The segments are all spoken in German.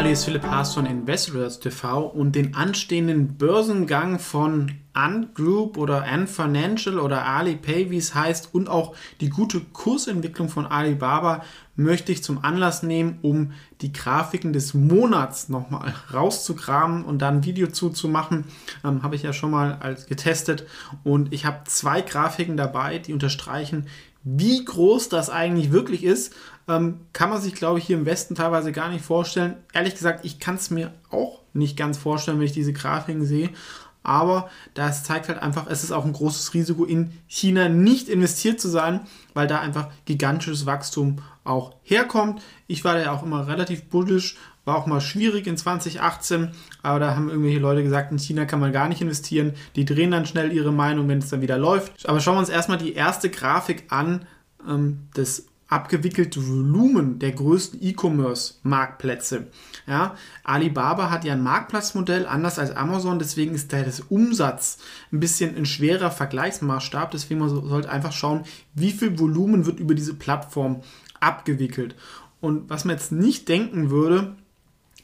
Hallo, ist Philipp Haas von Investors TV und den anstehenden Börsengang von Ungroup oder Unfinancial oder Alipay, wie es heißt, und auch die gute Kursentwicklung von Alibaba möchte ich zum Anlass nehmen, um die Grafiken des Monats nochmal rauszukramen und dann ein Video zuzumachen. Ähm, habe ich ja schon mal als getestet und ich habe zwei Grafiken dabei, die unterstreichen, wie groß das eigentlich wirklich ist, ähm, kann man sich, glaube ich, hier im Westen teilweise gar nicht vorstellen. Ehrlich gesagt, ich kann es mir auch nicht ganz vorstellen, wenn ich diese Grafiken sehe. Aber das zeigt halt einfach, es ist auch ein großes Risiko, in China nicht investiert zu sein, weil da einfach gigantisches Wachstum auch herkommt. Ich war da ja auch immer relativ bullisch, war auch mal schwierig in 2018, aber da haben irgendwelche Leute gesagt, in China kann man gar nicht investieren. Die drehen dann schnell ihre Meinung, wenn es dann wieder läuft. Aber schauen wir uns erstmal die erste Grafik an ähm, des abgewickelte Volumen der größten E-Commerce-Marktplätze. Ja, Alibaba hat ja ein Marktplatzmodell, anders als Amazon, deswegen ist da das Umsatz ein bisschen ein schwerer Vergleichsmaßstab. Deswegen man sollte einfach schauen, wie viel Volumen wird über diese Plattform abgewickelt. Und was man jetzt nicht denken würde,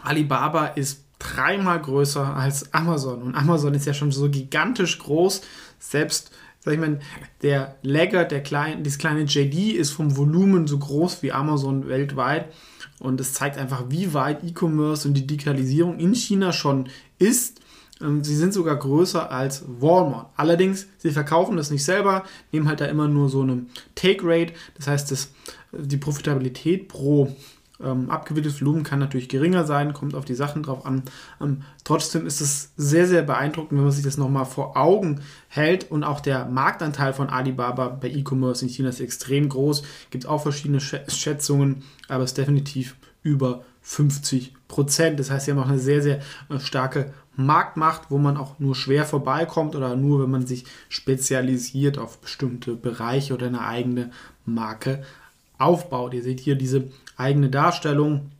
Alibaba ist dreimal größer als Amazon. Und Amazon ist ja schon so gigantisch groß, selbst sag ich mal, der Lagger, der kleine, dieses kleine JD ist vom Volumen so groß wie Amazon weltweit. Und es zeigt einfach, wie weit E-Commerce und die Digitalisierung in China schon ist. Ähm, sie sind sogar größer als Walmart. Allerdings, sie verkaufen das nicht selber, nehmen halt da immer nur so eine Take Rate. Das heißt, das, die Profitabilität pro ähm, abgewickeltes Volumen kann natürlich geringer sein, kommt auf die Sachen drauf an. Ähm, trotzdem ist es sehr, sehr beeindruckend, wenn man sich das nochmal vor Augen hält. Und auch der Marktanteil von Alibaba bei E-Commerce in China ist extrem groß. Gibt auch verschiedene Schätzungen, aber es ist definitiv über 50 Prozent. Das heißt, sie haben auch eine sehr, sehr äh, starke Marktmacht, wo man auch nur schwer vorbeikommt oder nur, wenn man sich spezialisiert auf bestimmte Bereiche oder eine eigene Marke aufbaut. Ihr seht hier diese eigene Darstellung.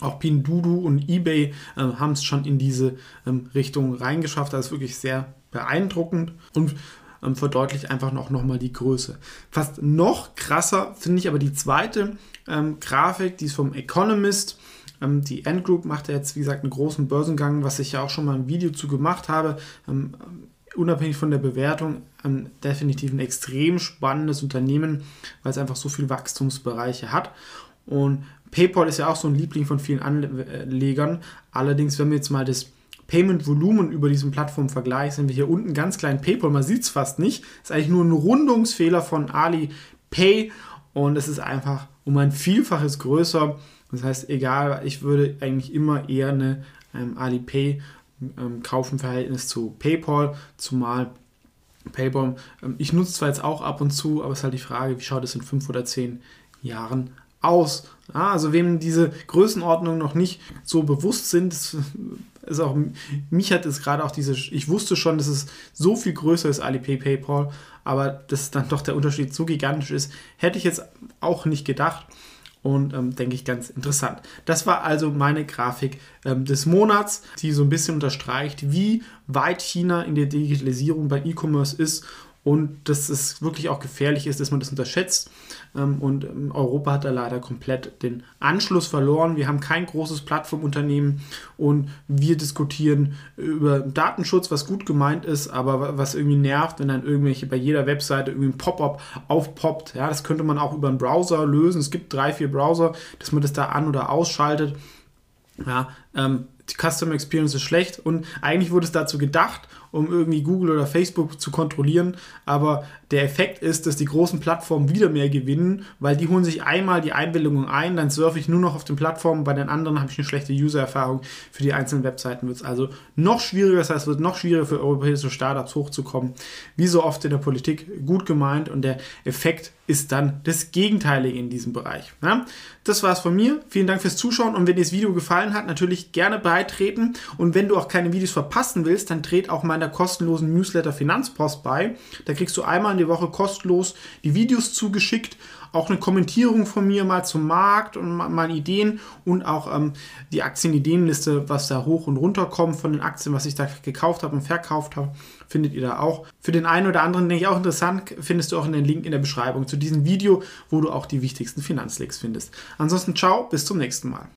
Auch Pindudu und eBay äh, haben es schon in diese ähm, Richtung reingeschafft. Das ist wirklich sehr beeindruckend und ähm, verdeutlicht einfach noch, noch mal die Größe. Fast noch krasser finde ich aber die zweite ähm, Grafik, die ist vom Economist. Ähm, die Endgroup macht ja jetzt, wie gesagt, einen großen Börsengang, was ich ja auch schon mal ein Video zu gemacht habe. Ähm, unabhängig von der Bewertung ähm, definitiv ein extrem spannendes Unternehmen, weil es einfach so viele Wachstumsbereiche hat. Und PayPal ist ja auch so ein Liebling von vielen Anlegern. Allerdings, wenn wir jetzt mal das Payment-Volumen über diesen Plattformen vergleichen, sind wir hier unten ganz klein PayPal, man sieht es fast nicht. Ist eigentlich nur ein Rundungsfehler von Alipay und es ist einfach um ein Vielfaches größer. Das heißt, egal, ich würde eigentlich immer eher eine ähm, Alipay ähm, kaufen Verhältnis zu PayPal, zumal PayPal, ähm, ich nutze zwar jetzt auch ab und zu, aber es ist halt die Frage, wie schaut es in fünf oder zehn Jahren aus? Ja, also wem diese Größenordnungen noch nicht so bewusst sind, ist auch, mich hat es gerade auch diese, ich wusste schon, dass es so viel größer ist, Alipay, PayPal, aber dass dann doch der Unterschied so gigantisch ist, hätte ich jetzt auch nicht gedacht und ähm, denke ich ganz interessant. Das war also meine Grafik ähm, des Monats, die so ein bisschen unterstreicht, wie weit China in der Digitalisierung bei E-Commerce ist und dass es wirklich auch gefährlich ist, dass man das unterschätzt. Ähm, und ähm, Europa hat da leider komplett den Anschluss verloren. Wir haben kein großes Plattformunternehmen und wir diskutieren über Datenschutz, was gut gemeint ist, aber was irgendwie nervt, wenn dann irgendwelche bei jeder Webseite irgendwie ein Pop-up aufpoppt. Ja, das könnte man auch über einen Browser lösen. Es gibt drei, vier Browser, dass man das da an- oder ausschaltet. Ja, ähm, die Customer Experience ist schlecht und eigentlich wurde es dazu gedacht, um irgendwie Google oder Facebook zu kontrollieren. Aber der Effekt ist, dass die großen Plattformen wieder mehr gewinnen, weil die holen sich einmal die Einbildung ein, dann surfe ich nur noch auf den Plattformen, bei den anderen habe ich eine schlechte User-Erfahrung. Für die einzelnen Webseiten wird es also noch schwieriger, das heißt, es wird noch schwieriger für europäische Startups hochzukommen. Wie so oft in der Politik gut gemeint und der Effekt ist dann das Gegenteilige in diesem Bereich. Ja, das war's von mir. Vielen Dank fürs Zuschauen und wenn dir das Video gefallen hat, natürlich gerne beitreten und wenn du auch keine Videos verpassen willst, dann tret auch meiner kostenlosen Newsletter Finanzpost bei. Da kriegst du einmal in die Woche kostenlos die Videos zugeschickt auch eine Kommentierung von mir mal zum Markt und mal Ideen und auch ähm, die Aktienideenliste, was da hoch und runter kommt von den Aktien, was ich da gekauft habe und verkauft habe, findet ihr da auch. Für den einen oder anderen, denke ich, auch interessant, findest du auch einen Link in der Beschreibung zu diesem Video, wo du auch die wichtigsten Finanzlinks findest. Ansonsten ciao, bis zum nächsten Mal.